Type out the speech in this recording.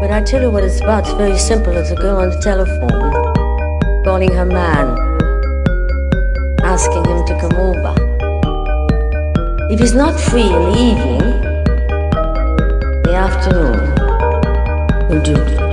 But I tell you what it's about. It's very simple. It's a girl on the telephone calling her man, asking him to come over. If he's not free in the evening, the afternoon will do.